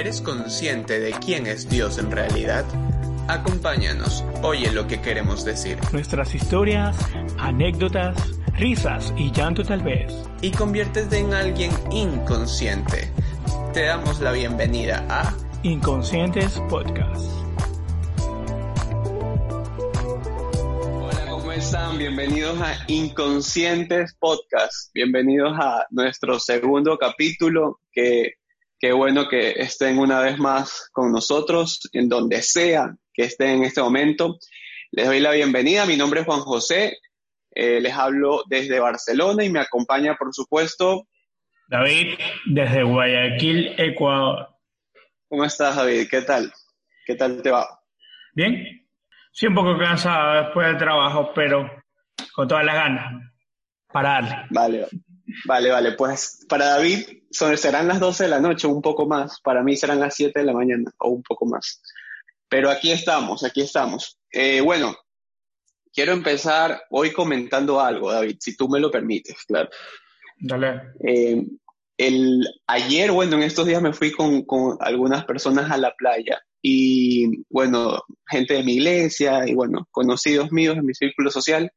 ¿Eres consciente de quién es Dios en realidad? Acompáñanos, oye lo que queremos decir. Nuestras historias, anécdotas, risas y llanto tal vez. Y conviértete en alguien inconsciente. Te damos la bienvenida a Inconscientes Podcast. Hola, ¿cómo están? Bienvenidos a Inconscientes Podcast. Bienvenidos a nuestro segundo capítulo que Qué bueno que estén una vez más con nosotros, en donde sea que estén en este momento. Les doy la bienvenida. Mi nombre es Juan José. Eh, les hablo desde Barcelona y me acompaña, por supuesto, David, desde Guayaquil, Ecuador. ¿Cómo estás, David? ¿Qué tal? ¿Qué tal te va? Bien. Sí, un poco cansado después del trabajo, pero con todas las ganas para darle. Vale, vale, vale. Pues para David son, serán las 12 de la noche, un poco más. Para mí serán las 7 de la mañana o un poco más. Pero aquí estamos, aquí estamos. Eh, bueno, quiero empezar hoy comentando algo, David, si tú me lo permites, claro. Dale. Eh, el, ayer, bueno, en estos días me fui con, con, algunas personas a la playa y, bueno, gente de mi iglesia y, bueno, conocidos míos en mi círculo social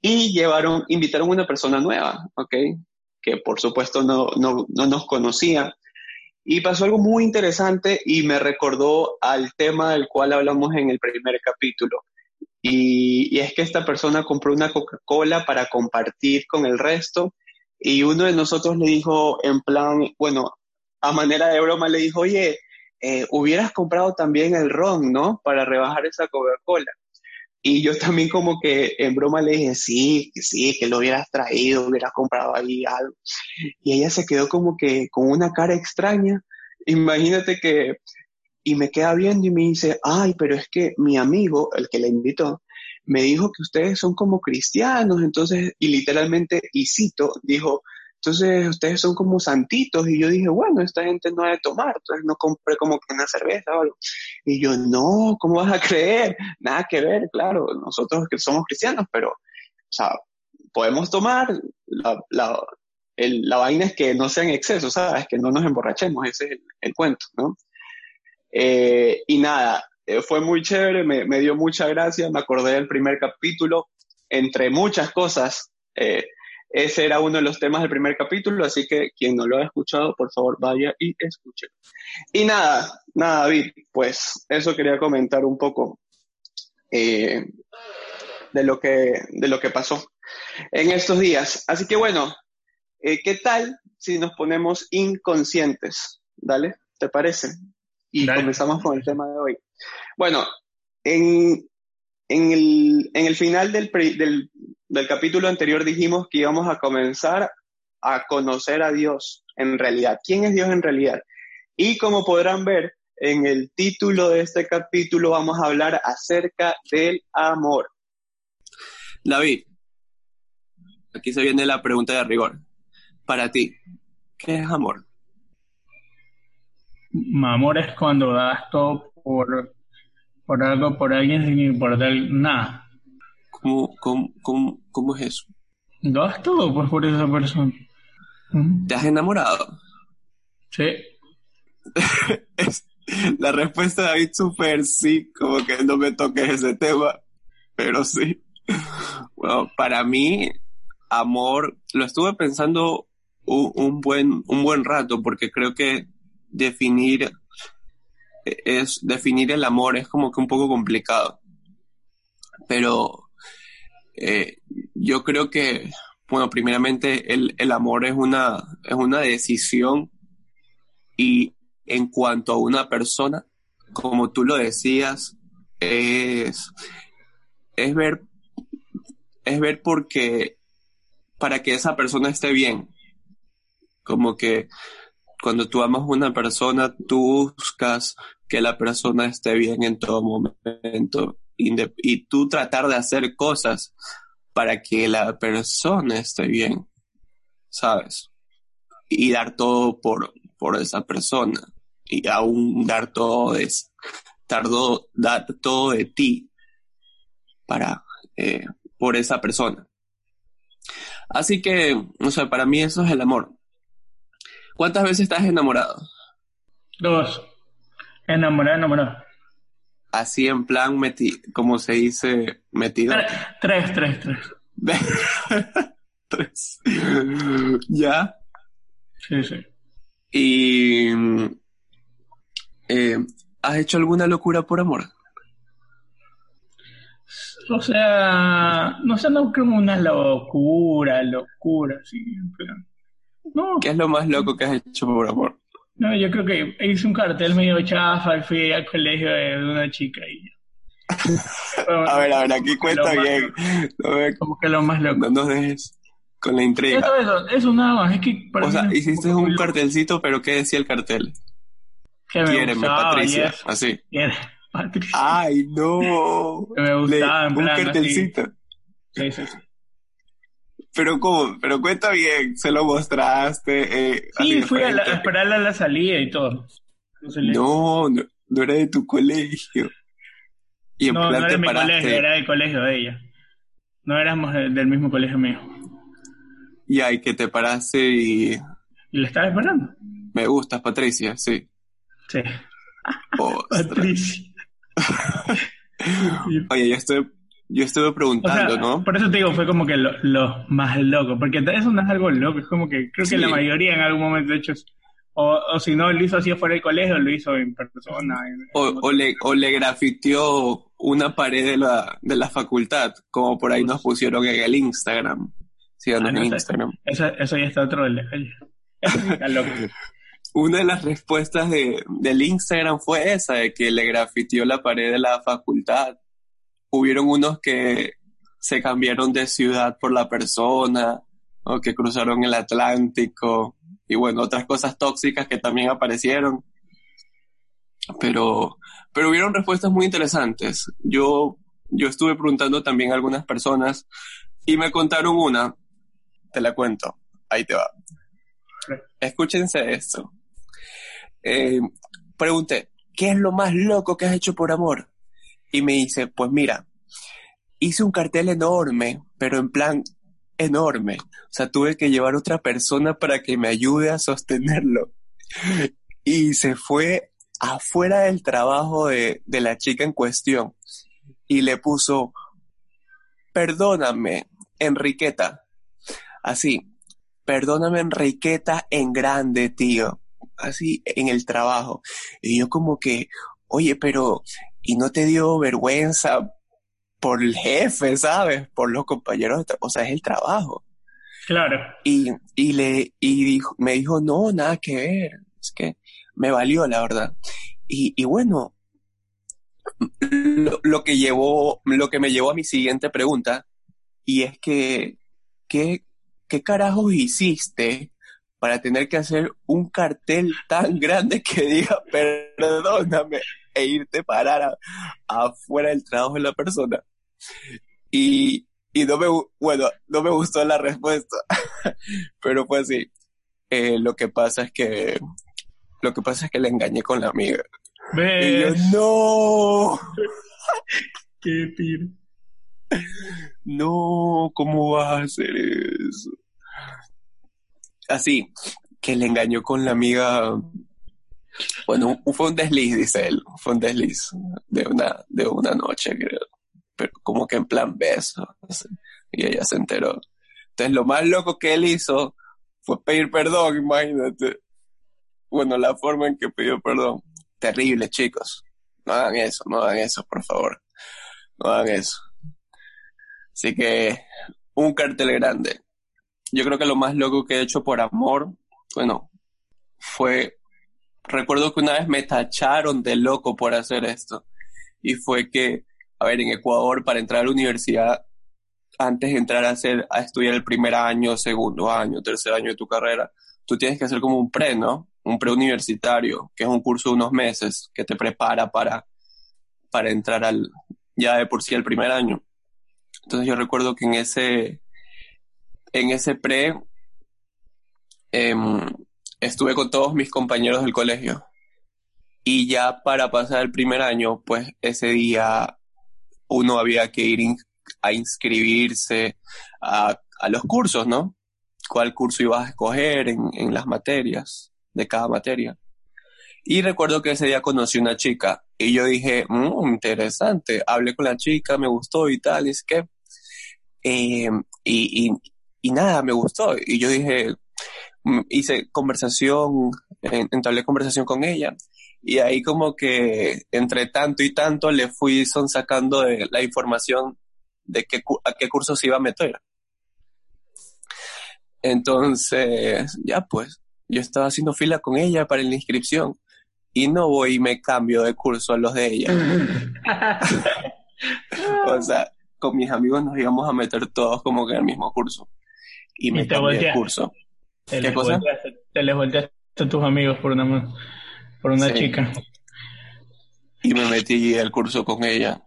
y llevaron, invitaron a una persona nueva, ¿ok? Que por supuesto no, no, no nos conocía. Y pasó algo muy interesante y me recordó al tema del cual hablamos en el primer capítulo. Y, y es que esta persona compró una Coca-Cola para compartir con el resto y uno de nosotros le dijo en plan, bueno, a manera de broma le dijo, oye, eh, hubieras comprado también el ron, ¿no? Para rebajar esa Coca-Cola. Y yo también como que en broma le dije, sí, que sí, que lo hubieras traído, hubieras comprado ahí algo. Y ella se quedó como que con una cara extraña. Imagínate que, y me queda viendo y me dice, ay, pero es que mi amigo, el que la invitó, me dijo que ustedes son como cristianos, entonces, y literalmente, y cito, dijo, entonces ustedes son como santitos. Y yo dije, bueno, esta gente no debe tomar, entonces no compré como que una cerveza o algo. Y yo, no, ¿cómo vas a creer? Nada que ver, claro, nosotros que somos cristianos, pero, o sea, podemos tomar, la, la, la vaina es que no sea en exceso, ¿sabes? Que no nos emborrachemos, ese es el, el cuento, ¿no? Eh, y nada, eh, fue muy chévere, me, me, dio mucha gracia, me acordé del primer capítulo, entre muchas cosas. Eh, ese era uno de los temas del primer capítulo, así que quien no lo ha escuchado, por favor vaya y escuche. Y nada, nada, David, pues eso quería comentar un poco eh, de, lo que, de lo que pasó en estos días. Así que bueno, eh, ¿qué tal si nos ponemos inconscientes? Dale, ¿te parece? Y Dale. comenzamos con el tema de hoy. Bueno, en, en, el, en el final del, del, del capítulo anterior dijimos que íbamos a comenzar a conocer a Dios en realidad. ¿Quién es Dios en realidad? Y como podrán ver, en el título de este capítulo vamos a hablar acerca del amor. David, aquí se viene la pregunta de rigor. Para ti, ¿qué es amor? Amor es cuando das todo por, por algo, por alguien sin importar nada. ¿Cómo, cómo, cómo, cómo es eso? Das todo pues, por esa persona. ¿Te has enamorado? Sí. La respuesta de David súper sí, como que no me toques ese tema, pero sí. Bueno, para mí, amor, lo estuve pensando un, un, buen, un buen rato, porque creo que definir es definir el amor es como que un poco complicado. Pero eh, yo creo que, bueno, primeramente el, el, amor es una, es una decisión y en cuanto a una persona, como tú lo decías, es, es ver, es ver porque, para que esa persona esté bien. Como que cuando tú amas a una persona, tú buscas que la persona esté bien en todo momento y, tú tratar de hacer cosas para que la persona esté bien, ¿sabes? Y dar todo por, por esa persona y aún dar todo de, dar todo, dar todo de ti para, eh, por esa persona. Así que, o sea, para mí eso es el amor. ¿Cuántas veces estás enamorado? Dos. Enamorado, enamorado. Así en plan, meti como se dice, metido. Tres, tres, tres. tres. ¿Ya? Sí, sí. ¿Y eh, has hecho alguna locura por amor? O sea, no sé, no como una locura, locura, sí. Pero, no. ¿Qué es lo más loco que has hecho por amor? No, yo creo que hice un cartel medio chafa y fui al colegio de una chica y... a ver, a ver, aquí cuenta bien. como que lo más loco. No nos dejes con la intriga. Eso, eso, eso nada más. Es que o sea, hiciste un, cartelcito, pero ¿qué decía el cartel? Que me Patricia. Así. Patricia. Ay, no. Que me gustaba, en Un cartelcito. Sí, sí, sí. Pero cómo, pero cuenta bien, se lo mostraste. Eh, sí, fui a, esperarla a la salida y todo. No, no, no, era de tu colegio. Y en no, no era de mi colegio, era del colegio de ella. No éramos del mismo colegio mío. Y ahí que te paraste y... ¿Y le estaba esperando? Me gustas, Patricia, sí. Sí. Patricia. Oye, yo estoy yo estuve preguntando, ¿no? Por eso te digo, fue como que lo, más loco, porque eso no es algo loco, es como que creo que la mayoría en algún momento, de hecho, o, o si no lo hizo así fuera del colegio, lo hizo en persona. o, o, le, o le grafiteó una pared de la, de la facultad, como por ahí nos pusieron en el Instagram. Sí, ah, en Instagram. Eso, eso ya está otro está loco. Una de las respuestas de, del Instagram fue esa, de que le grafiteó la pared de la facultad hubieron unos que se cambiaron de ciudad por la persona, o que cruzaron el Atlántico, y bueno, otras cosas tóxicas que también aparecieron. Pero, pero hubieron respuestas muy interesantes. Yo, yo estuve preguntando también a algunas personas y me contaron una, te la cuento, ahí te va. Escúchense esto. Eh, pregunté, ¿qué es lo más loco que has hecho por amor? Y me dice, pues mira, hice un cartel enorme, pero en plan enorme. O sea, tuve que llevar otra persona para que me ayude a sostenerlo. Y se fue afuera del trabajo de, de la chica en cuestión y le puso, perdóname, Enriqueta. Así, perdóname, Enriqueta, en grande, tío. Así, en el trabajo. Y yo como que, oye, pero y no te dio vergüenza por el jefe, ¿sabes? Por los compañeros, o sea, es el trabajo. Claro. Y, y le, y dijo, me dijo, no, nada que ver, es que me valió, la verdad. Y, y bueno, lo, lo, que llevó, lo que me llevó a mi siguiente pregunta, y es que, ¿qué, qué carajos hiciste para tener que hacer un cartel tan grande que diga, perdóname? E irte a parar afuera del trabajo de la persona. Y, y no me, bueno, no me gustó la respuesta, pero fue así. Eh, lo que pasa es que, lo que pasa es que le engañé con la amiga. Y yo, no. Qué tiro. No, ¿cómo vas a hacer eso? Así, que le engañó con la amiga bueno, fue un desliz, dice él, fue un desliz de una, de una noche, creo. Pero como que en plan beso. Y ella se enteró. Entonces lo más loco que él hizo fue pedir perdón, imagínate. Bueno, la forma en que pidió perdón. Terrible, chicos. No hagan eso, no hagan eso, por favor. No hagan eso. Así que, un cartel grande. Yo creo que lo más loco que he hecho por amor, bueno, fue recuerdo que una vez me tacharon de loco por hacer esto. Y fue que, a ver, en Ecuador, para entrar a la universidad, antes de entrar a, hacer, a estudiar el primer año, segundo año, tercer año de tu carrera, tú tienes que hacer como un pre, ¿no? Un preuniversitario, que es un curso de unos meses que te prepara para, para entrar al, ya de por sí el primer año. Entonces yo recuerdo que en ese, en ese pre, eh, estuve con todos mis compañeros del colegio. Y ya para pasar el primer año, pues ese día uno había que ir a inscribirse a, los cursos, ¿no? ¿Cuál curso ibas a escoger en, las materias, de cada materia? Y recuerdo que ese día conocí una chica y yo dije, mmm, interesante, hablé con la chica, me gustó y tal, es que, eh, y, y, nada, me gustó. Y yo dije, hice conversación, entablé conversación con ella y ahí como que entre tanto y tanto le fui son sacando de la información de qué, a qué curso se iba a meter. Entonces, ya pues, yo estaba haciendo fila con ella para la inscripción y no voy y me cambio de curso a los de ella. o sea, con mis amigos nos íbamos a meter todos como que en el mismo curso. Y me cambié de curso. Te ¿Qué cosa? te les volteaste a tus amigos por una, por una chica. Y me metí el curso con ella.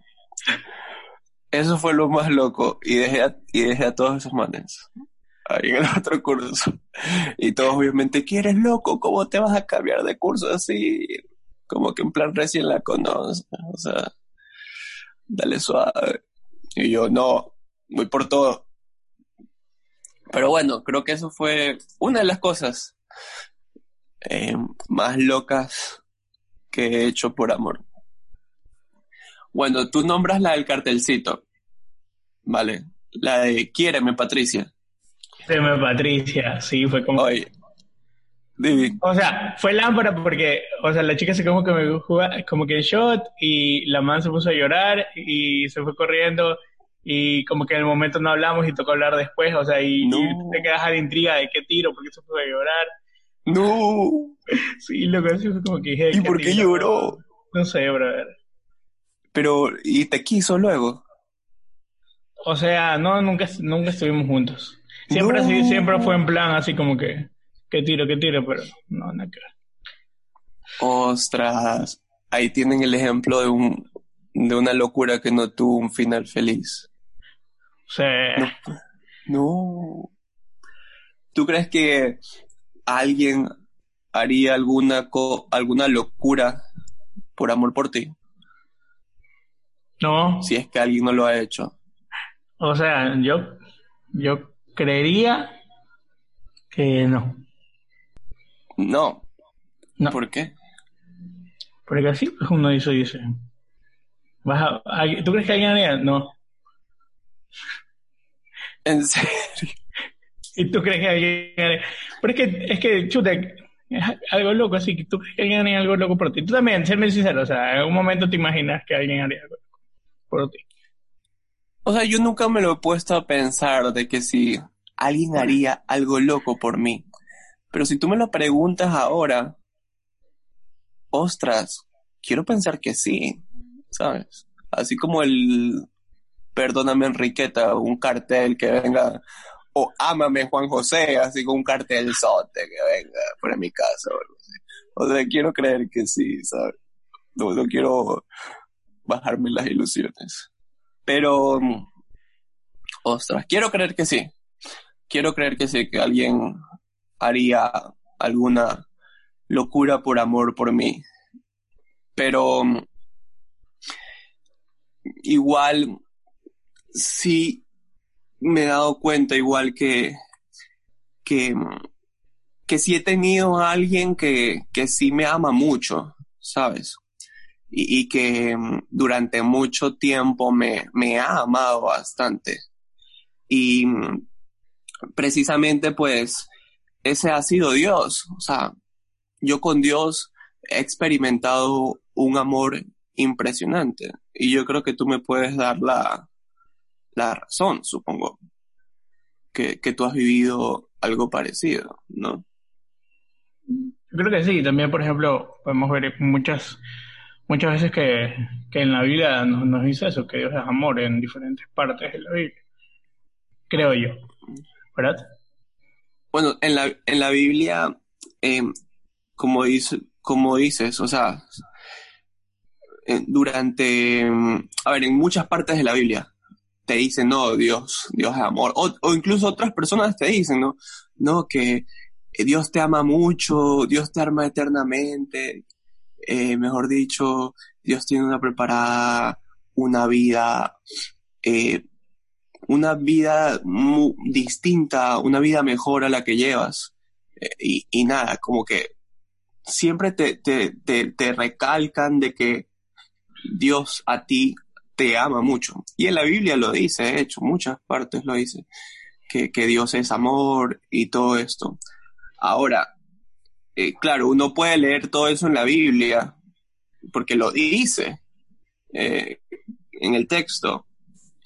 Eso fue lo más loco. Y dejé a, y dejé a todos esos manes ahí en el otro curso. Y todos obviamente, ¿quieres loco? ¿Cómo te vas a cambiar de curso así? Como que en plan recién la conoces. O sea, dale suave. Y yo, no, voy por todo. Pero bueno, creo que eso fue una de las cosas eh, más locas que he hecho por amor. Bueno, tú nombras la del cartelcito, ¿vale? La de Quiéreme, Patricia. Quiéreme, Patricia, sí, fue como... O sea, fue lámpara porque, o sea, la chica se como que me jugaba, como que en shot y la man se puso a llorar y se fue corriendo y como que en el momento no hablamos y tocó hablar después, o sea, y, te quedas a la intriga de qué tiro, porque se a llorar. No. Sí, lo que fue como que dije. ¿Y por qué lloró? No sé, brother. Pero, ¿y te quiso luego? O sea, no, nunca, nunca estuvimos juntos. Siempre así, siempre fue en plan así como que, que tiro, que tiro, pero no, nada que ver. Ostras, ahí tienen el ejemplo de un, de una locura que no tuvo un final feliz. Sí. no. ¿Tú crees que alguien haría alguna, alguna locura por amor por ti? No. Si es que alguien no lo ha hecho. O sea, yo, yo creería que no. No. no. ¿Por qué? Porque así uno dice, dice. ¿Vas ¿Tú crees que alguien haría? No. ¿En serio? ¿Y tú crees que alguien haría? Pero es que, es que, chuta, algo loco, así que tú crees que alguien haría algo loco por ti. Tú también, serme sincero, o sea, en algún momento te imaginas que alguien haría algo por ti. O sea, yo nunca me lo he puesto a pensar de que si alguien haría algo loco por mí. Pero si tú me lo preguntas ahora, ostras, quiero pensar que sí, ¿sabes? Así como el Perdóname Enriqueta, un cartel que venga, o Ámame Juan José, así como un cartel sote que venga por mi casa o sea, quiero creer que sí, ¿sabes? No, no quiero bajarme las ilusiones. Pero, ostras, quiero creer que sí. Quiero creer que sí, que alguien haría alguna locura por amor por mí. Pero igual sí me he dado cuenta igual que que, que sí he tenido a alguien que, que sí me ama mucho, ¿sabes? y, que mm, durante mucho tiempo me, me ha amado bastante. Y mm, precisamente pues ese ha sido Dios. O sea, yo con Dios he experimentado un amor impresionante y yo creo que tú me puedes dar la, la razón, supongo, que, que tú has vivido algo parecido, ¿no? creo que sí, también por ejemplo podemos ver muchas muchas veces que, en la Biblia nos, dice eso, que Dios es amor en diferentes partes de la Biblia. Creo yo. ¿Verdad? Bueno, en la, en la Biblia, eh, como, dice, como dices, o sea, eh, durante, a ver, en muchas partes de la Biblia te dicen, no, Dios, Dios es amor. O, o incluso otras personas te dicen, ¿no? No, que Dios te ama mucho, Dios te ama eternamente, eh, mejor dicho, Dios tiene una preparada, una vida, eh, una vida muy distinta, una vida mejor a la que llevas. Eh, y, y, nada, como que siempre te, te, te, recalcan de que Dios a ti te ama mucho. Y en la Biblia lo dice, de hecho, muchas partes lo dice, que, Dios es amor y todo esto. Ahora, eh, claro, uno puede leer todo eso en la Biblia, porque lo dice eh, en el texto.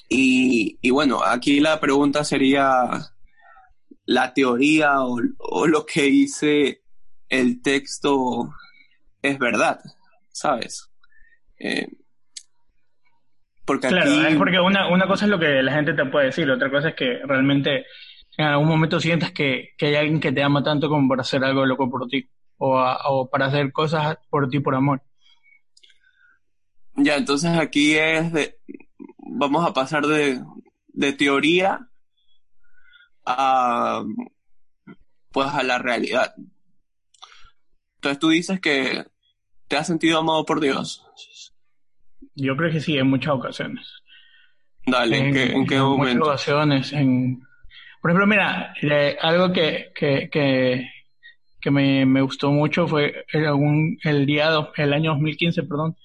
Y, bueno, aquí la pregunta sería, ¿la teoría o, o lo que dice el texto es verdad? ¿Sabes? Eh, porque claro, es porque una, una cosa es lo que la gente te puede decir, otra cosa es que realmente en algún momento sientas que, que hay alguien que te ama tanto como para hacer algo loco por ti o, o para hacer cosas por ti por amor. Ya, entonces aquí es de, vamos a pasar de, de teoría a, pues a la realidad. Entonces tú dices que te has sentido amado por Dios. Yo creo que sí, en muchas ocasiones. Dale, ¿en, qué, en qué en Muchas ocasiones. En... Por ejemplo, mira, algo que, que, que, que me, me, gustó mucho fue el, el día, el año 2015, perdón,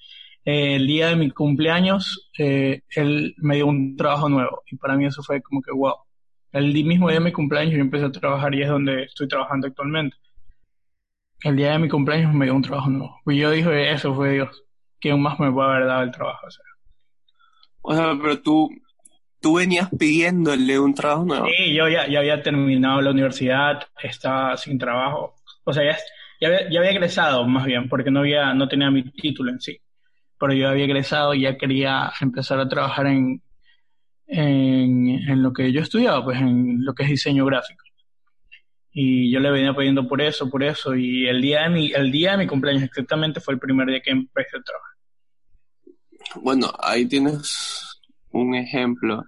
el día de mi cumpleaños, eh, él me dio un trabajo nuevo y para mí eso fue como que wow. El mismo día de mi cumpleaños yo empecé a trabajar y es donde estoy trabajando actualmente. El día de mi cumpleaños me dio un trabajo nuevo. Y yo dije, eso fue Dios. ¿Quién más me puede haber dado el trabajo? O sea, pero tú, tú venías pidiéndole un trabajo nuevo. Sí, yo ya, ya había terminado la universidad, estaba sin trabajo. O sea, ya, ya, había, ya había egresado más bien, porque no, había, no tenía mi título en sí pero yo había egresado y ya quería empezar a trabajar en, en, lo que yo estudiaba, pues en lo que es diseño gráfico. Y yo le venía pidiendo por eso, por eso, y el día de mi, el día de mi cumpleaños exactamente fue el primer día que empecé a trabajar. Bueno, ahí tienes un ejemplo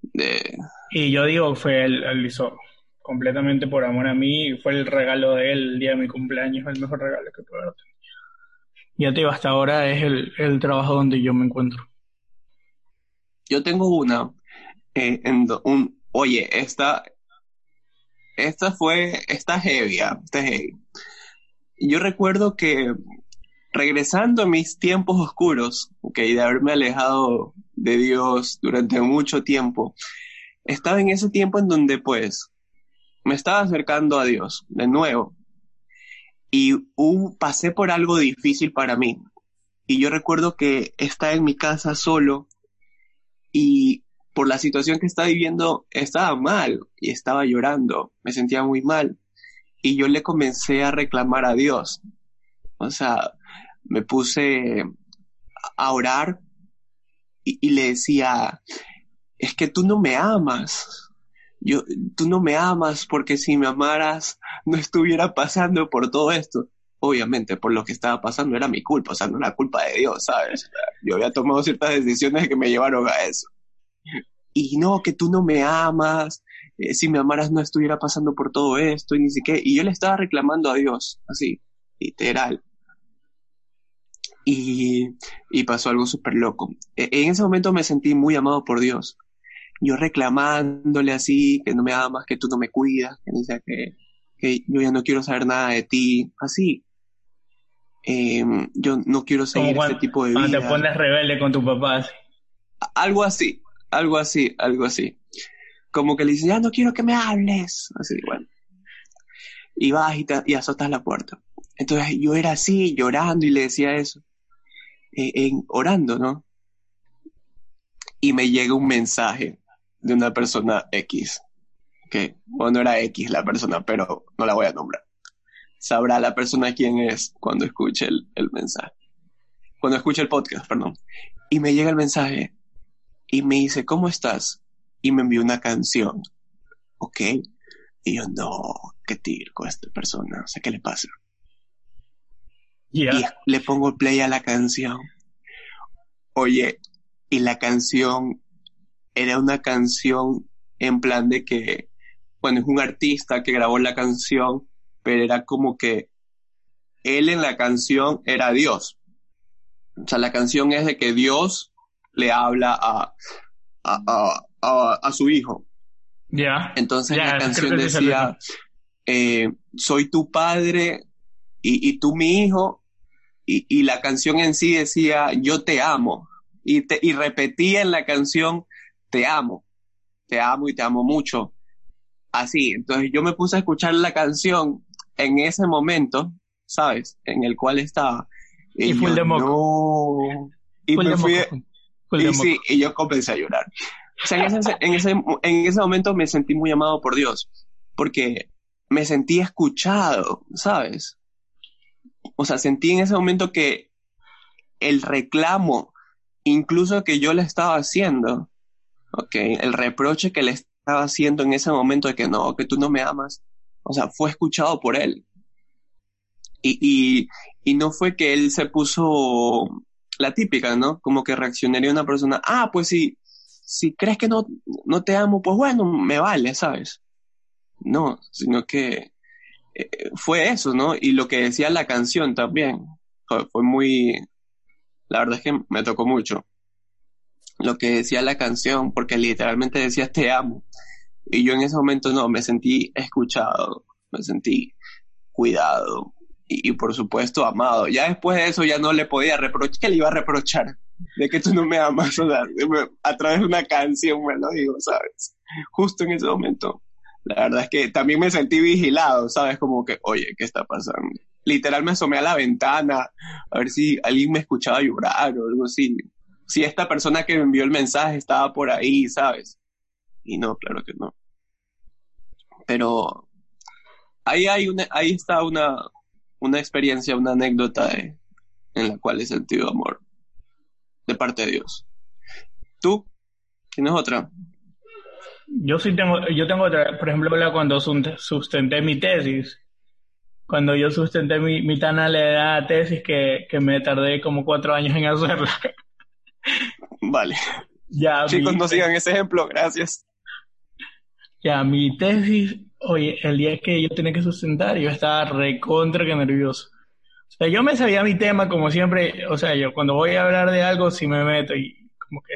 de... Y yo digo, fue él, él hizo completamente por amor a mí, fue el regalo de él el día de mi cumpleaños, el mejor regalo que pude haber ya te digo, hasta ahora es el, trabajo donde yo me encuentro. Yo tengo una, eh, en un, oye, esta, esta fue, esta heavy, ah, esta heavy. Yo recuerdo que regresando a mis tiempos oscuros, okay, de haberme alejado de Dios durante mucho tiempo, estaba en ese tiempo en donde pues me estaba acercando a Dios de nuevo y pasé por algo difícil para mí. Y yo recuerdo que estaba en mi casa solo y por la situación que estaba viviendo estaba mal y estaba llorando, me sentía muy mal. Y yo le comencé a reclamar a Dios. O sea, me puse a orar y, le decía, es que tú no me amas yo, tú no me amas porque si me amaras no estuviera pasando por todo esto. Obviamente, por lo que estaba pasando era mi culpa, o sea, no era culpa de Dios, ¿sabes? Yo había tomado ciertas decisiones que me llevaron a eso. Y no, que tú no me amas, eh, si me amaras no estuviera pasando por todo esto y ni siquiera. Y yo le estaba reclamando a Dios, así, literal. Y, y pasó algo súper loco. E, en ese momento me sentí muy amado por Dios yo reclamándole así, que no me amas, que tú no me cuidas, que, que, que yo ya no quiero saber nada de ti, así. Em, yo no quiero seguir este tipo de vida. Cuando te pones rebelde con tu papá. Algo así, algo así, algo así. Como que le ya no quiero que me hables. Así, bueno. Y vas y, y azotas la puerta. Entonces yo era así, llorando y le decía eso. Eh, en, orando, ¿no? Y me llega un mensaje de una persona X. Que, bueno, no era X la persona, pero no la voy a nombrar. Sabrá la persona quién es cuando escuche el, el mensaje. Cuando escuche el podcast, perdón. Y me llega el mensaje y me dice, ¿cómo estás? Y me envió una canción. ¿Ok? Y yo, no, qué con esta persona. O sea, ¿qué le pasa? Y le pongo play a la canción. Oye, y la canción era una canción en plan de que, bueno, es un artista que grabó la canción, pero era como que él en la canción era Dios. O sea, la canción es de que Dios le habla a, a, a, a, su hijo. Ya. Entonces la canción decía, eh, soy tu padre y, tú mi hijo, y, la canción en sí decía, yo te amo, y, te, y repetía en la canción, te amo, te amo y te amo mucho. Así, entonces yo me puse a escuchar la canción en ese momento, ¿sabes? En el cual estaba. Y, fue el de moco. Y me fui, y sí, y yo comencé a llorar. O sea, en ese, en, ese, en ese momento me sentí muy amado por Dios, porque me sentí escuchado, ¿sabes? O sea, sentí en ese momento que el reclamo, incluso que yo le estaba haciendo, ¿ok? El reproche que le estaba haciendo en ese momento de que no, que tú no me amas, o sea, fue escuchado por él. Y, y, y no fue que él se puso la típica, ¿no? Como que reaccionaría una persona, ah, pues si, si crees que no, no te amo, pues bueno, me vale, ¿sabes? No, sino que eh, fue eso, ¿no? Y lo que decía la canción también, fue, muy, la verdad es que me tocó mucho. Lo que decía la canción, porque literalmente decía te amo. Y yo en ese momento no, me sentí escuchado, me sentí cuidado, y, por supuesto amado. Ya después de eso ya no le podía reprochar, que le iba a reprochar de que tú no me amas, o sea, a través de una canción me lo digo, ¿sabes? Justo en ese momento. La verdad es que también me sentí vigilado, ¿sabes? Como que, oye, ¿qué está pasando? Literal me asomé a la ventana a ver si alguien me escuchaba llorar o algo así. Si esta persona que me envió el mensaje estaba por ahí, ¿sabes? Y no, claro que no. Pero ahí hay una, ahí está una, una experiencia, una anécdota en la cual he sentido amor de parte de Dios. ¿Tú? ¿Tienes otra? Yo sí tengo, yo tengo otra, por ejemplo, cuando sustenté mi tesis, cuando yo sustenté mi, mi tan edad tesis que, que me tardé como cuatro años en hacerla. Vale. Ya, Chicos, no sigan ese ejemplo, gracias. Ya, mi tesis Oye, el día que yo tenía que sustentar, yo estaba recontra que nervioso. O sea, yo me sabía mi tema como siempre, o sea, yo cuando voy a hablar de algo sí me meto y como que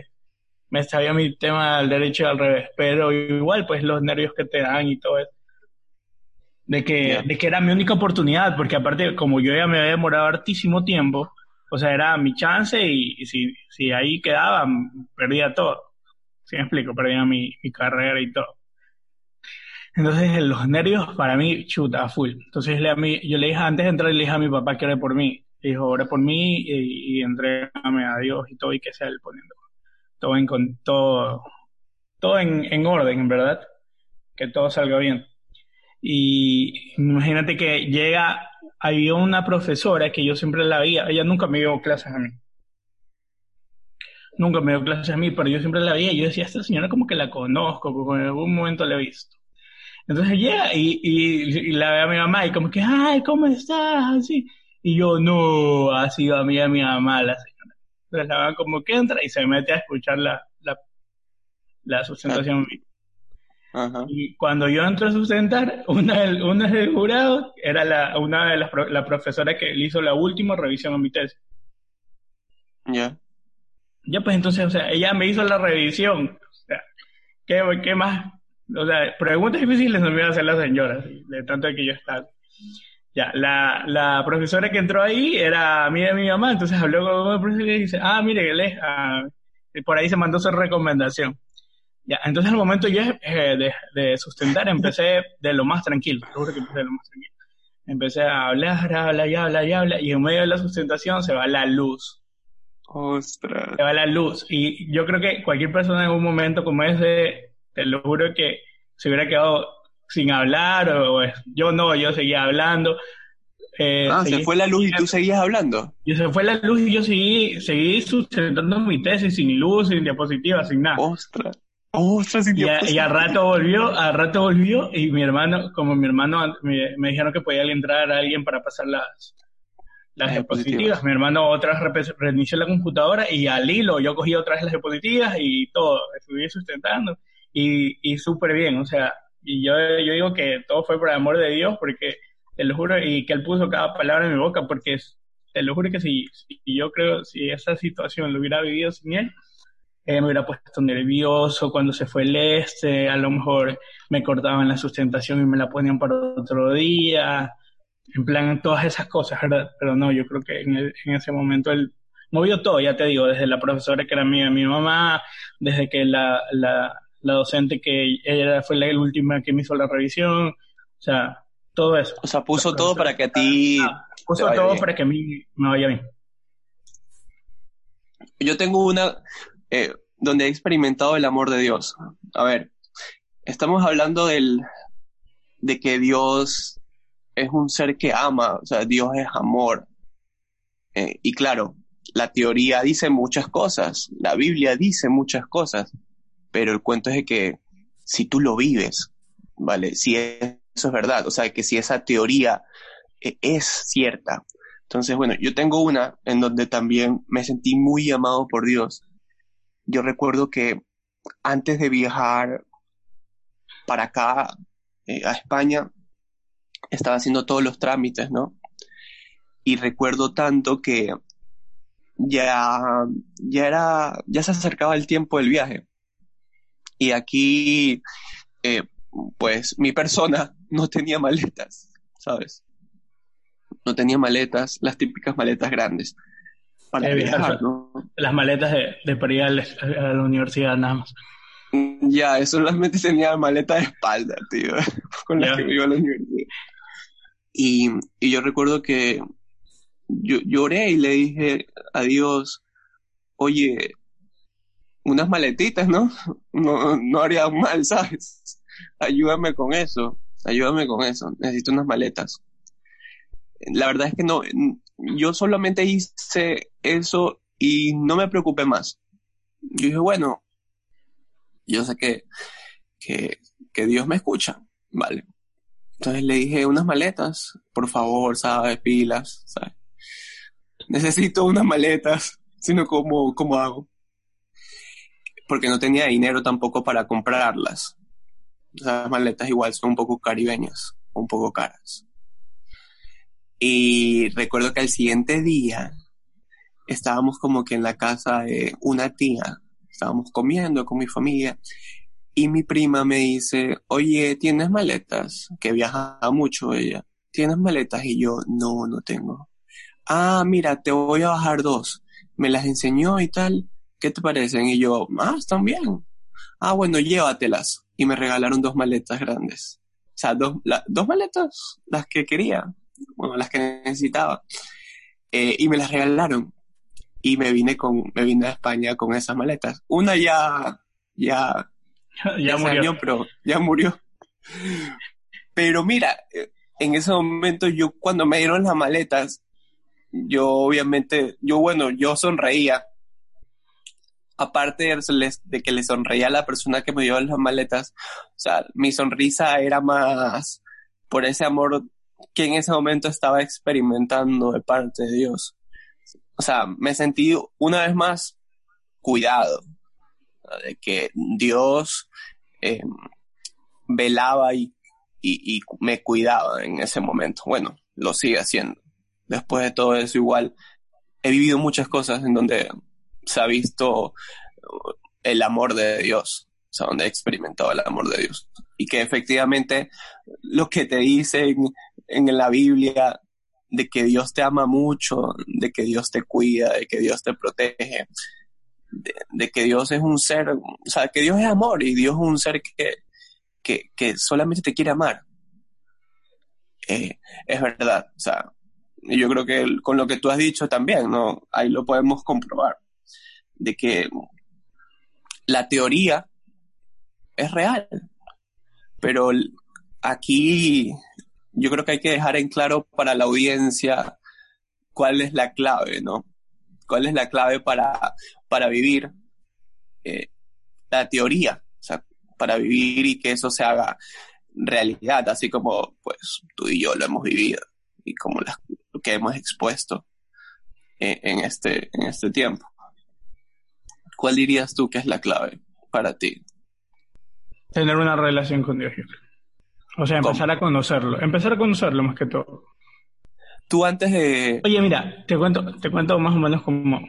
me sabía mi tema al derecho y al revés, pero igual pues los nervios que te dan y todo eso. De que, de que era mi única oportunidad, porque aparte como yo ya me había demorado hartísimo tiempo, o sea, era mi chance y, si, si ahí quedaba, perdía todo. ¿Sí me explico? Perdía mi, mi carrera y todo. Entonces, los nervios para mí, chuta, full. Entonces, le a mí, yo le dije antes de entrar, le dije a mi papá que ore por mí. Le dijo, ore por mí y, y entrégame a Dios y todo, y que sea él poniendo todo en, con, todo, todo en, en orden, ¿verdad? Que todo salga bien. Y imagínate que llega, había una profesora que yo siempre la veía, ella nunca me dio clases a mí. Nunca me dio clases a mí, pero yo siempre la veía y yo decía, esta señora como que la conozco, porque en algún momento la he visto. Entonces llega y, y, la ve a mi mamá y como que, ay, ¿cómo estás? Así. Y yo, no, ha sido a mí, a mi mamá la señora. Entonces la mamá como que entra y se mete a escuchar la, la, la sustentación. Y cuando yo entro a sustentar, una, una del jurado era la, una de las la profesora que le hizo la última revisión a mi tesis. Ya. Ya, pues entonces, o sea, ella me hizo la revisión. O sea, ¿qué, qué más o sea, preguntas difíciles no me iba a hacer la señora, de tanto que yo estaba. Ya, la, la profesora que entró ahí era amiga de mi mamá, entonces habló con el profesor y dice, ah, mire, él ah, por ahí se mandó su recomendación. Ya, entonces al momento yo eh, de, de, sustentar empecé de lo más tranquilo, seguro que empecé de lo más tranquilo. Empecé a hablar, hablar y hablar y hablar, y en medio de la sustentación se va la luz. Ostras. Se va la luz. Y yo creo que cualquier persona en un momento como ese te lo juro que se hubiera quedado sin hablar o, yo no, yo seguía hablando. Eh, ah, se fue la luz y tú seguías hablando. Y se fue la luz y yo seguí, seguí sustentando mi tesis sin luz, sin diapositiva, sin nada. Ostras. Ostras, sin y, y al rato volvió, al rato volvió y mi hermano, como mi hermano me, dijeron que podía entrar a alguien para pasar las, las diapositivas. Mi hermano otra vez reinició la computadora y al hilo yo cogí otra vez las diapositivas y todo, estuve sustentando y, y súper bien, o sea, y yo, yo digo que todo fue por el amor de Dios, porque te lo juro, y que Él puso cada palabra en mi boca, porque te lo juro que si, yo creo, si esa situación lo hubiera vivido sin Él, eh, me hubiera puesto nervioso cuando se fue el este, a lo mejor me cortaban la sustentación y me la ponían para otro día, en plan todas esas cosas, ¿verdad? Pero no, yo creo que en, ese momento él movió todo, ya te digo, desde la profesora que era mía, mi mamá, desde que la, la docente que ella fue la última que me hizo la revisión, o sea, todo eso. O sea, puso todo para que a ti... Ah, puso todo para que a mí me vaya bien. Yo tengo una eh, donde he experimentado el amor de Dios. A ver, estamos hablando del, de que Dios es un ser que ama, o sea, Dios es amor. Eh, y claro, la teoría dice muchas cosas, la Biblia dice muchas cosas, pero el cuento es de que si tú lo vives, ¿vale? Si eso es verdad, o sea, que si esa teoría eh, es cierta. Entonces, bueno, yo tengo una en donde también me sentí muy amado por Dios. Yo recuerdo que antes de viajar para acá, eh, a España, estaba haciendo todos los trámites, ¿no? Y recuerdo tanto que ya, ya era, ya se acercaba el tiempo del viaje. Y aquí, eh, pues mi persona no tenía maletas, ¿sabes? No tenía maletas, las típicas maletas grandes. Para viajar, ¿no? Las maletas de, de para ir a la, universidad nada más. Ya, eso solamente tenía maleta de espalda, tío, con la que me iba a la universidad. Y, y yo recuerdo que yo lloré y le dije a Dios, oye, unas maletitas, ¿no? No, no haría mal, ¿sabes? Ayúdame con eso, ayúdame con eso, necesito unas maletas. La verdad es que no, yo solamente hice eso y no me preocupé más. Yo dije, bueno, yo sé que, que, que Dios me escucha, ¿vale? Entonces le dije unas maletas, por favor, ¿sabes? Pilas, ¿sabes? Necesito unas maletas, sino ¿cómo, cómo hago? Porque no tenía dinero tampoco para comprarlas. Las maletas igual son un poco caribeñas, un poco caras. Y recuerdo que al siguiente día estábamos como que en la casa de una tía, estábamos comiendo con mi familia y mi prima me dice, oye, ¿tienes maletas? Que viaja mucho ella. ¿Tienes maletas? Y yo, no, no tengo. Ah, mira, te voy a bajar dos. Me las enseñó y tal. ¿Qué te parecen? Y yo, ah, están bien. Ah, bueno, llévatelas. Y me regalaron dos maletas grandes. O sea, dos, dos maletas, las que quería, bueno, las que necesitaba. Eh, y me las regalaron. Y me vine con, me vine a España con esas maletas. Una ya, ya, ya, murió. pero ya murió. Pero mira, eh, en ese momento yo cuando me dieron las maletas, yo obviamente, yo bueno, yo sonreía aparte de, que le sonreía a la persona que me dio las maletas, o sea, mi sonrisa era más por ese amor que en ese momento estaba experimentando de parte de Dios. O sea, me sentí una vez más cuidado, de que Dios eh, velaba y, y me cuidaba en ese momento. Bueno, lo sigue haciendo. Después de todo eso, igual he vivido muchas cosas en donde se ha visto el amor de Dios, o sea, donde he experimentado el amor de Dios. Y que efectivamente lo que te dicen en la Biblia de que Dios te ama mucho, de que Dios te cuida, de que Dios te protege, de, que Dios es un ser, o sea, que Dios es amor y Dios es un ser que, que, que solamente te quiere amar. Eh, es verdad, o sea, yo creo que con lo que tú has dicho también, ¿no? Ahí lo podemos comprobar de que la teoría es real, pero aquí yo creo que hay que dejar en claro para la audiencia cuál es la clave, ¿no? ¿Cuál es la clave para, para vivir eh, la teoría? O sea, para vivir y que eso se haga realidad, así como pues tú y yo lo hemos vivido y como lo que hemos expuesto eh, en, este, en este tiempo. ¿Cuál dirías tú que es la clave para ti? Tener una relación con Dios, O sea, empezar a conocerlo. Empezar a conocerlo más que todo. Tú antes de... Oye, mira, te cuento, te cuento más o menos como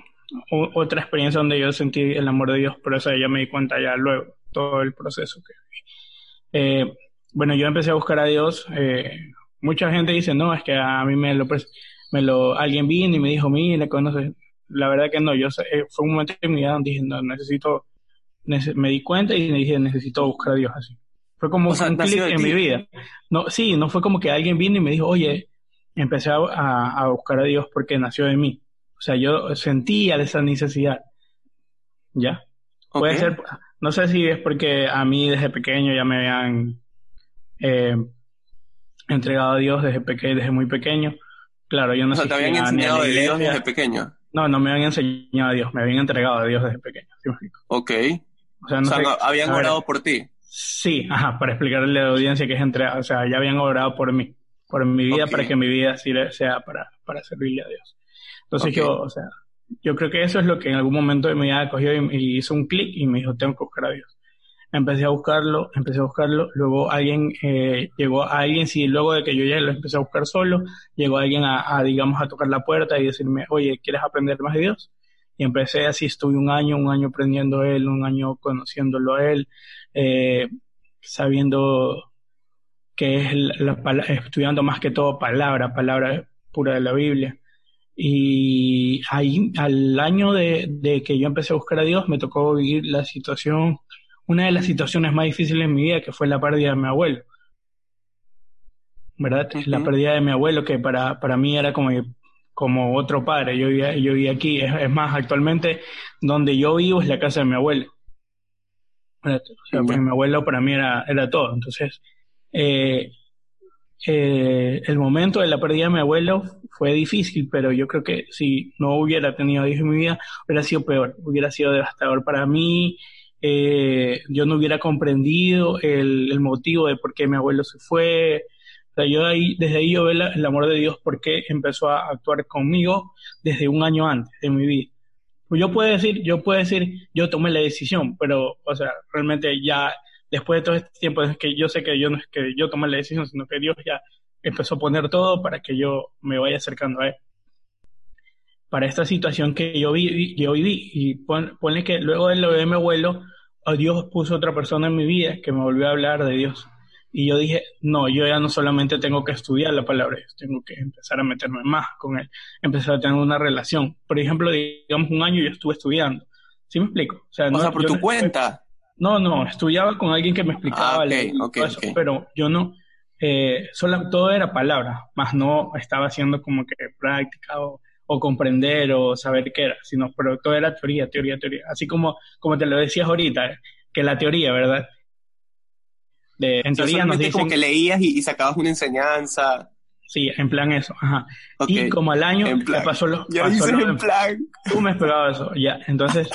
otra experiencia donde yo sentí el amor de Dios, pero eso ya me di cuenta ya luego, todo el proceso que eh, bueno, yo empecé a buscar a Dios eh, mucha gente dice, no, es que a mí me lo, me lo, alguien vino y me dijo, mira, conoces. La verdad que no, yo eh, fue un momento en mi vida donde dije, no, necesito, me di cuenta y me dije, necesito buscar a Dios así. Fue como un clic en mi vida. No, sí, no fue como que alguien vino y me dijo, oye, empecé a, a, buscar a Dios porque nació de mí. O sea, yo sentía esa necesidad. ¿Ya? Puede ser, no sé si es porque a mí desde pequeño ya me habían eh, entregado a Dios desde, pequeño, desde muy pequeño. Claro, yo no sé. ¿te habían enseñado a Dios desde pequeño? No, no me habían enseñado a Dios, me habían entregado a Dios desde pequeño. Ok. O sea, no, habían orado por ti. Sí, ajá, para explicarle a la audiencia que es entre, o sea, ya habían orado por mí, por mi vida, para que mi vida sea para, para servirle a Dios. Entonces yo, o sea, yo creo que eso es lo que en algún momento de mi vida cogió y, hizo un clic y me dijo, tengo que buscar a Dios. Empecé a buscarlo, empecé a buscarlo, luego alguien, eh, llegó a alguien, sí, luego de que yo ya lo empecé a buscar solo, llegó alguien a, digamos, a tocar la puerta y decirme, oye, ¿quieres aprender más de Dios? Y empecé así, estuve un año, un año aprendiendo a Él, un año conociéndolo a Él, eh, sabiendo que es la, estudiando más que todo palabra, palabra pura de la Biblia. Y ahí, al año de, que yo empecé a buscar a Dios, me tocó vivir la situación, una de las situaciones más difíciles en mi vida, que fue la pérdida de mi abuelo. ¿Verdad? La pérdida de mi abuelo, que para, para mí era como, como otro padre. Yo vivía, yo vivía aquí. Es, más, actualmente donde yo vivo es la casa de mi abuelo. O sea, pues mi abuelo para mí era, era todo. Entonces, eh, eh, el momento de la pérdida de mi abuelo fue difícil, pero yo creo que si no hubiera tenido hijos en mi vida, hubiera sido peor, hubiera sido devastador para mí. Eh, yo no hubiera comprendido el, el, motivo de por qué mi abuelo se fue. O sea, yo ahí, desde ahí yo veo el amor de Dios porque empezó a actuar conmigo desde un año antes de mi vida. Yo puedo decir, yo puedo decir, yo tomé la decisión, pero, o sea, realmente ya después de todo este tiempo, es que yo sé que yo no es que yo tomé la decisión, sino que Dios ya empezó a poner todo para que yo me vaya acercando a Él. Para esta situación que yo, vi, yo viví, y pone que luego de lo de mi abuelo, Dios puso otra persona en mi vida que me volvió a hablar de Dios. Y yo dije, no, yo ya no solamente tengo que estudiar la palabra tengo que empezar a meterme más con Él, empezar a tener una relación. Por ejemplo, digamos un año yo estuve estudiando. ¿Sí me explico? O sea, no, por tu cuenta. No, no, estudiaba con alguien que me explicaba ah, eso, pero yo no, eh, solo, todo era palabra, más no estaba haciendo como que práctica o, comprender o saber qué era, sino, pero todo era teoría, teoría, teoría. Así como, como te lo decías ahorita, que la teoría, ¿verdad? De, en teoría nos dicen... como que leías y, sacabas una enseñanza. Sí, en plan eso, ajá. Y como al año me pasó lo... Ya pasó en plan. Tú me esperabas eso, ya. Entonces,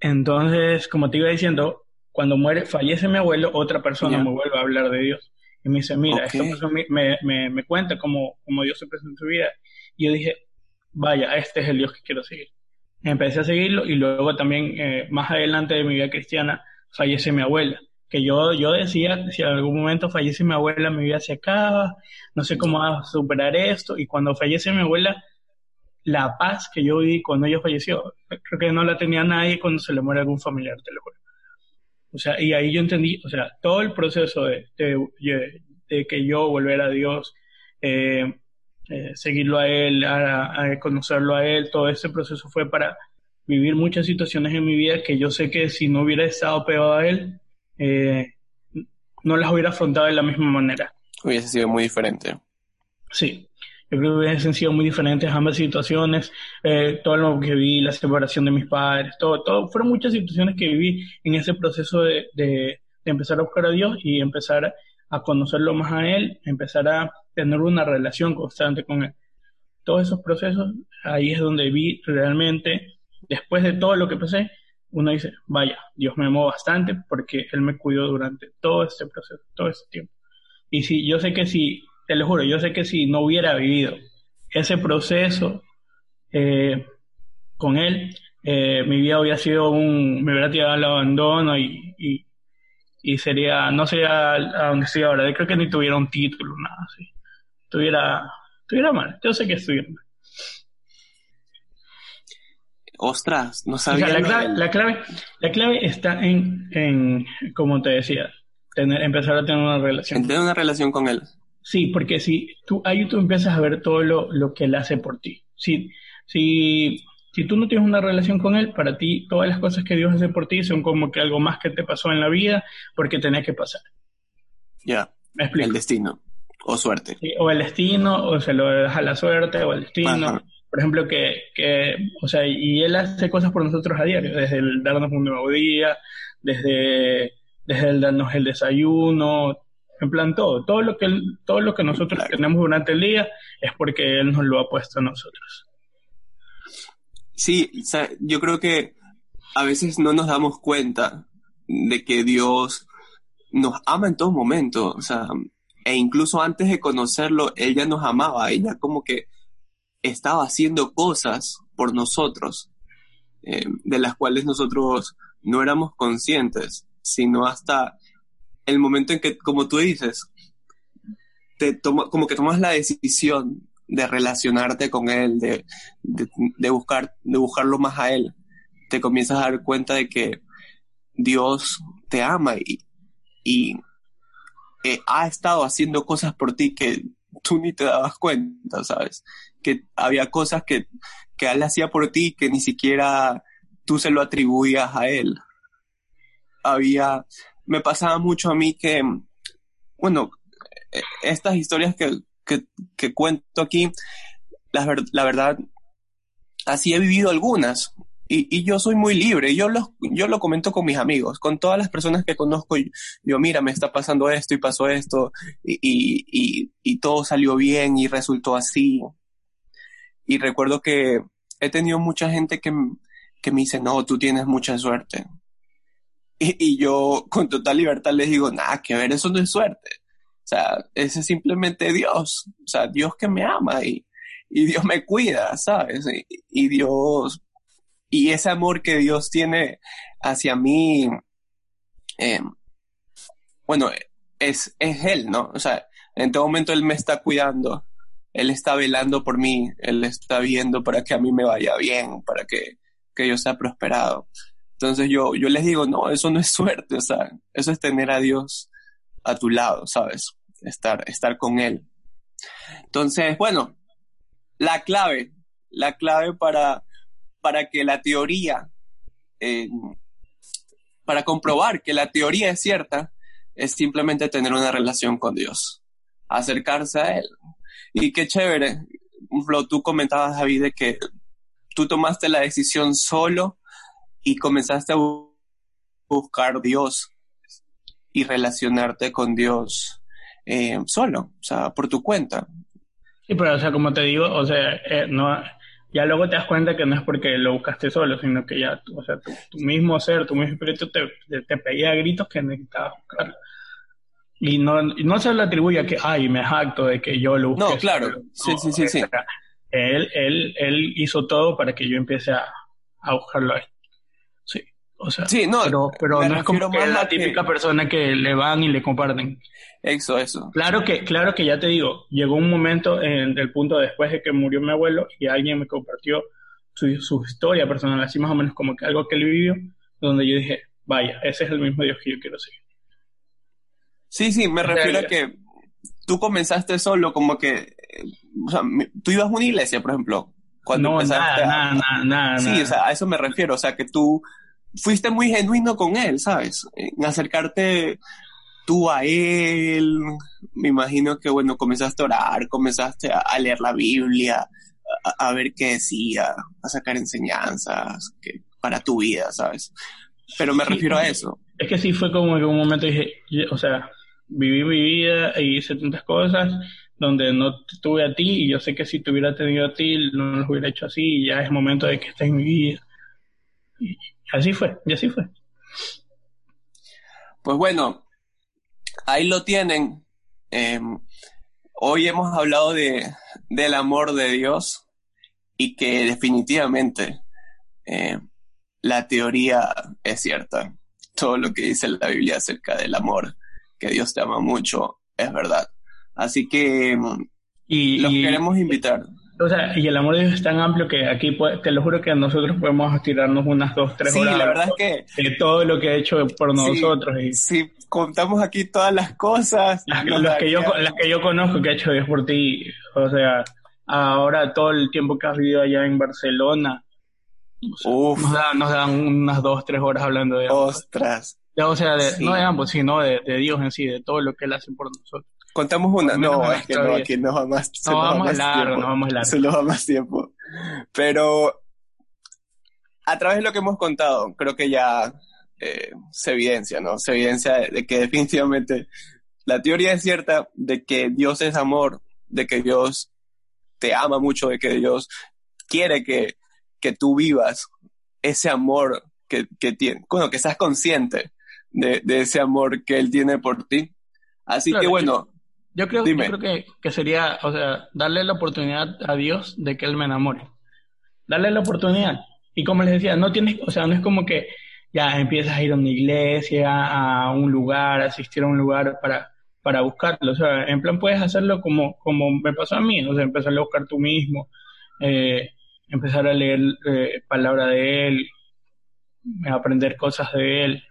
entonces, como te iba diciendo, cuando muere, fallece mi abuelo, otra persona me vuelve a hablar de Dios. Y me dice, mira, esta persona me, me, me, cuenta cómo, cómo Dios se presenta en su vida. Y yo dije, vaya, este es el Dios que quiero seguir. Empecé a seguirlo y luego también, eh, más adelante de mi vida cristiana, fallece mi abuela. Que yo, yo decía, si en algún momento fallece mi abuela, mi vida se acaba, no sé cómo superar esto. Y cuando fallece mi abuela, la paz que yo viví cuando ella falleció, creo que no la tenía nadie cuando se le muere algún familiar, te lo juro. O sea, y ahí yo entendí, o sea, todo el proceso de, de, que yo volver a Dios, eh, eh, seguirlo a Él, a, conocerlo a Él, todo ese proceso fue para vivir muchas situaciones en mi vida que yo sé que si no hubiera estado pegado a Él, eh, no las hubiera afrontado de la misma manera. Hubiese sido muy diferente. Sí, yo creo que hubiesen sido muy diferentes ambas situaciones, eh, todo lo que vi, la separación de mis padres, todo, todo, fueron muchas situaciones que viví en ese proceso de, de, empezar a buscar a Dios y empezar a conocerlo más a Él, empezar a tener una relación constante con Él. Todos esos procesos, ahí es donde vi realmente, después de todo lo que pasé, uno dice, vaya, Dios me amó bastante porque Él me cuidó durante todo este proceso, todo este tiempo. Y si yo sé que si te lo juro, yo sé que si no hubiera vivido ese proceso eh, con él, eh, mi vida hubiera sido un, me hubiera tirado al abandono y, y, sería, no sería a donde estoy ahora. Yo creo que ni tuviera un título, nada así. Tuviera, tuviera mal. Yo sé que estuviera mal. Ostras, no sabía. la, clave, la, clave, la clave está en, en, como te decía, tener, empezar a tener una relación. tener una relación con él. Sí, porque si tú ahí tú empiezas a ver todo lo, lo que él hace por ti. Si, si, si tú no tienes una relación con él, para ti todas las cosas que Dios hace por ti son como que algo más que te pasó en la vida porque tenía que pasar. Ya. El destino. O suerte. o el destino, o se lo deja la suerte, o el destino. Por ejemplo, que, que, o sea, y él hace cosas por nosotros a diario, desde el darnos un nuevo día, desde, desde el darnos el desayuno, en plan todo, todo lo que, todo lo que nosotros tenemos durante el día es porque él nos lo ha puesto a nosotros. Sí, yo creo que a veces no nos damos cuenta de que Dios nos ama en todo momento, o sea, e incluso antes de conocerlo, Él ya nos amaba, ella como que estaba haciendo cosas por nosotros, eh, de las cuales nosotros no éramos conscientes, sino hasta el momento en que, como tú dices, te como que tomas la decisión de relacionarte con él, de, de, buscar, de buscarlo más a él, te comienzas a dar cuenta de que Dios te ama y eh, ha estado haciendo cosas por ti que tú ni te dabas cuenta, ¿sabes? Que había cosas que, que él hacía por ti que ni siquiera tú se lo atribuías a él. Había, me pasaba mucho a mí que, bueno, e, estas historias que, que, cuento aquí, la, la, verdad, así he vivido algunas. Y, y, yo soy muy libre, yo lo, yo lo comento con mis amigos, con todas las personas que conozco, yo, mira, me está pasando esto y pasó esto, y, y, y todo salió bien y resultó así. Y recuerdo que he tenido mucha gente que, que me dice, no, tú tienes mucha suerte. Y, yo con total libertad les digo, nada, que ver, eso no es suerte. O sea, ese es simplemente Dios. O sea, Dios que me ama y, Dios me cuida, ¿sabes? Y, Dios, y ese amor que Dios tiene hacia mí, eh, bueno, es, es Él, ¿no? O sea, en todo momento Él me está cuidando, Él está velando por mí, Él está viendo para que a mí me vaya bien, para que, que yo sea prosperado. Entonces yo, yo les digo, no, eso no es suerte, o sea, eso es tener a Dios a tu lado, ¿sabes? Estar, estar con Él. Entonces, bueno, la clave, la clave para, para que la teoría, eh, para comprobar que la teoría es cierta, es simplemente tener una relación con Dios, acercarse a Él. Y qué chévere, Flo, tú comentabas, David, de que tú tomaste la decisión solo y comenzaste a buscar Dios y relacionarte con Dios eh, solo, o sea, por tu cuenta. Sí, pero, o sea, como te digo, o sea, eh, no, ya luego te das cuenta que no es porque lo buscaste solo, sino que ya, o sea, tu, mismo ser, tu mismo espíritu te, te, pedía gritos que necesitabas buscarlo. Y no, no se le atribuye a que, ay, me jacto de que yo lo busqué. No, claro, sí, sí, sí, sí. Él, él, él hizo todo para que yo empiece a, a buscarlo a él. O sea, sí, no, pero, pero no es como la típica persona que le van y le comparten. Eso, eso. Claro que, claro que ya te digo, llegó un momento en el punto después de que murió mi abuelo y alguien me compartió su, su historia personal, así más o menos como que algo que él vivió, donde yo dije, vaya, ese es el mismo Dios que yo quiero seguir. Sí, sí, me refiero a que tú comenzaste solo, como que, o sea, tú ibas a una iglesia, por ejemplo, cuando no, empezaste nada, nada, nada, Sí, o sea, a eso me refiero, o sea, que tú fuiste muy genuino con él, ¿sabes? En acercarte tú a él, me imagino que, bueno, comenzaste a orar, comenzaste a, leer la Biblia, a, ver qué decía, a sacar enseñanzas que, para tu vida, ¿sabes? Pero me refiero a eso. Es que sí fue como que un momento dije, o sea, viví mi vida y hice tantas cosas donde no tuve a ti y yo sé que si te hubiera tenido a ti no lo hubiera hecho así y ya es momento de que estés en mi vida. Y, así fue, y así fue. Pues bueno, ahí lo tienen. Em, hoy hemos hablado de, del amor de Dios y que definitivamente eh, la teoría es cierta. Todo lo que dice la Biblia acerca del amor, que Dios te ama mucho, es verdad. Así que y, los queremos invitar. O sea, y el amor de Dios es tan amplio que aquí te lo juro que nosotros podemos tirarnos unas dos, tres horas. Sí, la verdad es que. De todo lo que ha hecho por nosotros. Sí, contamos aquí todas las cosas. Las, que yo, las que yo conozco que ha hecho Dios por ti, o sea, ahora todo el tiempo que has vivido allá en Barcelona, nos, dan, unas dos, tres horas hablando de Ostras. o sea, no de ambos, sino de, Dios en sí, de todo lo que Él hace por nosotros. Contamos una, no, es que no, aquí no va más, no, vamos a largo, no vamos largo. Se lo va más tiempo. Pero a través de lo que hemos contado, creo que ya eh, se evidencia, ¿no? Se evidencia de, que definitivamente la teoría es cierta de que Dios es amor, de que Dios te ama mucho, de que Dios quiere que, que tú vivas ese amor que, que tiene, bueno, que seas consciente de, de, ese amor que Él tiene por ti. Así que bueno. Yo, creo, yo creo que, que, sería, o sea, darle la oportunidad a Dios de que Él me enamore. Darle la oportunidad. Y como les decía, no tienes, o sea, no es como que ya empiezas a ir a una iglesia, a un lugar, asistir a un lugar para, para buscarlo. O sea, en plan puedes hacerlo como, como me pasó a mí, o sea, empezar a buscar tú mismo, eh, empezar a leer eh, palabra de él, aprender cosas de él.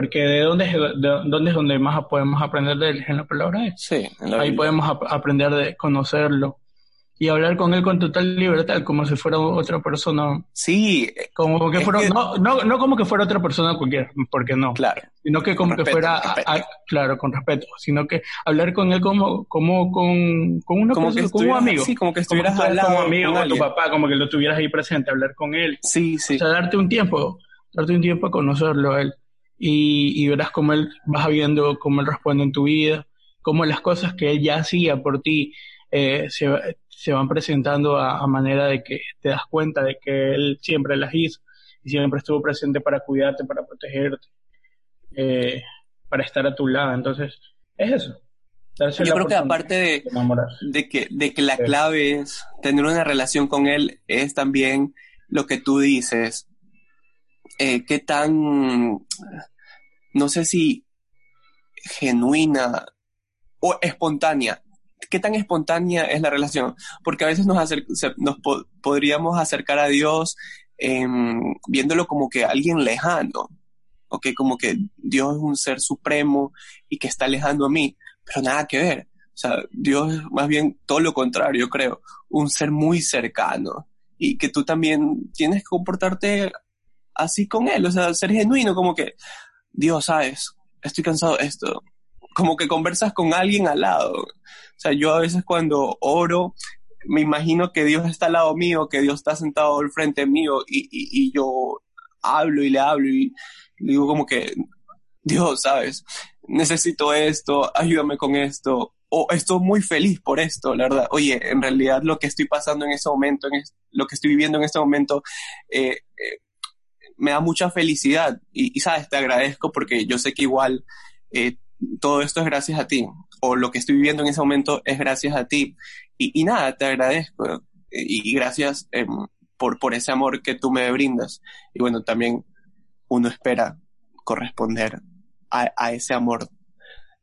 Porque de dónde es, de dónde es donde más podemos aprender de él, en la palabra de él. Sí, Ahí podemos aprender de conocerlo, y hablar con él con total libertad, como si fuera otra persona. Sí. Como que fuera, No, no, no como que fuera otra persona cualquiera, porque no. Claro. Sino que como que fuera, claro, con respeto, sino que hablar con él como, como con, con una como persona, como un amigo. Sí, como que estuvieras como, hablando como amigo con, tu papá, como que lo tuvieras ahí presente, hablar con él. Sí, sí. O sea, darte un tiempo, darte un tiempo a conocerlo a él. Y, y verás cómo él, vas viendo cómo él responde en tu vida, cómo las cosas que él ya hacía por ti, eh, se, se van presentando a, manera de que te das cuenta de que él siempre las hizo y siempre estuvo presente para cuidarte, para protegerte, eh, para estar a tu lado. Entonces, es eso. Yo creo que aparte de, de, que, de que la clave es tener una relación con él, es también lo que tú dices, eh, qué tan, no sé si genuina o espontánea. Qué tan espontánea es la relación, porque a veces nos, nos podríamos acercar a Dios em, viéndolo como que alguien lejano, o que como que Dios es un ser supremo y que está lejano a mí, pero nada que ver. O sea, Dios es más bien todo lo contrario, creo, un ser muy cercano. Y que tú también tienes que comportarte así con Él, o sea, ser genuino, como que, Dios, sabes, estoy cansado de esto, como que conversas con alguien al lado. O sea, yo a veces cuando oro, me imagino que Dios está al lado mío, que Dios está sentado al frente mío y, y, yo hablo y le hablo y digo como que, Dios, ¿sabes? Necesito esto, ayúdame con esto, o estoy muy feliz por esto, la verdad. Oye, en realidad lo que estoy pasando en este momento, en lo que estoy viviendo en este momento, eh, eh, me da mucha felicidad y, y, sabes, te agradezco porque yo sé que igual eh, todo esto es gracias a ti, o lo que estoy viviendo en ese momento es gracias a ti. Y, nada, te agradezco y, gracias em, por, por ese amor que tú me brindas. Y bueno, también uno espera corresponder a, ese amor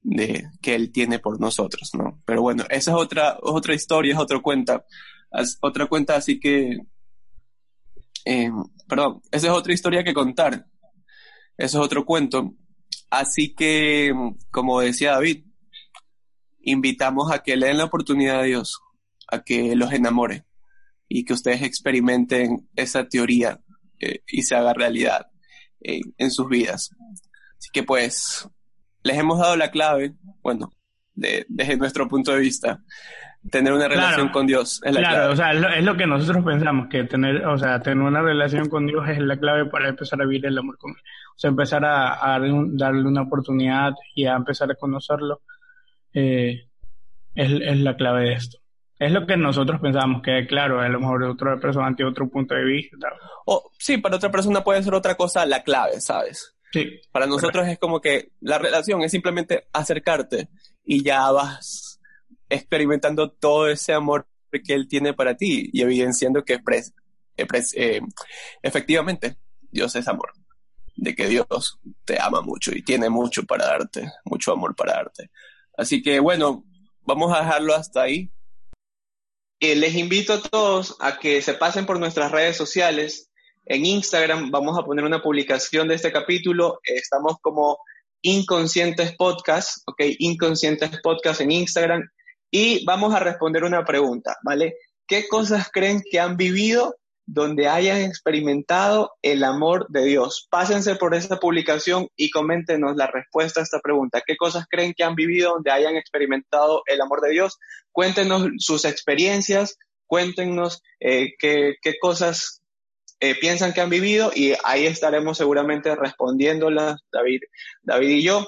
de, que Él tiene por nosotros, ¿no? Pero bueno, esa es otra, otra historia, es otra cuenta, es otra cuenta, así que, em, perdón, esa es otra historia que contar, ese es otro cuento, Así que, como decía David, invitamos a que le den la oportunidad a Dios, a que los enamore y que ustedes experimenten esa teoría eh, y se haga realidad en sus vidas. Así que pues, les hemos dado la clave, bueno, desde nuestro punto de vista, tener una relación con Dios es la claro, o sea, es lo, que nosotros pensamos, que tener, o sea, tener una relación con Dios es la clave para empezar a vivir el amor con Él. O sea, empezar a, darle una oportunidad y a empezar a conocerlo eh, es, la clave de esto. Es lo que nosotros pensamos, que claro, a lo mejor otra persona tiene otro punto de vista. O, sí, para otra persona puede ser otra cosa la clave, ¿sabes? Sí. Para nosotros es como que la relación es simplemente acercarte y ya vas experimentando todo ese amor que Él tiene para ti y evidenciando que eh, efectivamente Dios es amor, de que Dios te ama mucho y tiene mucho para darte, mucho amor para darte. Así que bueno, vamos a dejarlo hasta ahí. Eh, les invito a todos a que se pasen por nuestras redes sociales. En Instagram vamos a poner una publicación de este capítulo. estamos como Inconscientes Podcast, ¿ok? Inconscientes Podcast en Instagram. Y vamos a responder una pregunta, ¿vale? ¿Qué cosas creen que han vivido donde hayan experimentado el amor de Dios. Pásense por esta publicación y coméntenos la respuesta a esta pregunta. ¿Qué cosas creen que han vivido donde hayan experimentado el amor de Dios? Cuéntenos sus experiencias, cuéntenos eh, qué, cosas eh, piensan que han vivido y ahí estaremos seguramente respondiéndolas, David, David y yo.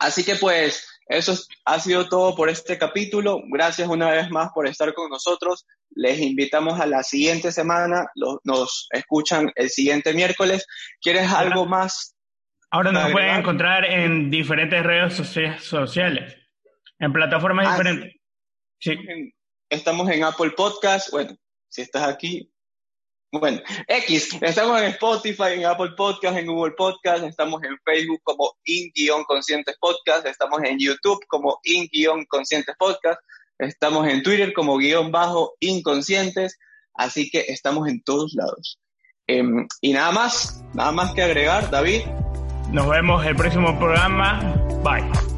Así que pues eso ha sido todo por este capítulo. Gracias una vez más por estar con nosotros. Les invitamos a la siguiente semana. nos escuchan el siguiente miércoles. ¿Quieres algo más? Ahora nos pueden encontrar en diferentes redes sociales, en plataformas ah, diferentes. Sí. Estamos en Apple Podcast. Bueno, si estás aquí, bueno, X, estamos en Spotify, en Apple Podcast, en Google Podcast, estamos en Facebook como In-Conscientes Podcast, estamos en YouTube como In-Conscientes Podcast, estamos en Twitter como guion bajo Inconscientes, así que estamos en todos lados. Em, y nada más, nada más que agregar, David. Nos vemos el próximo programa. Bye.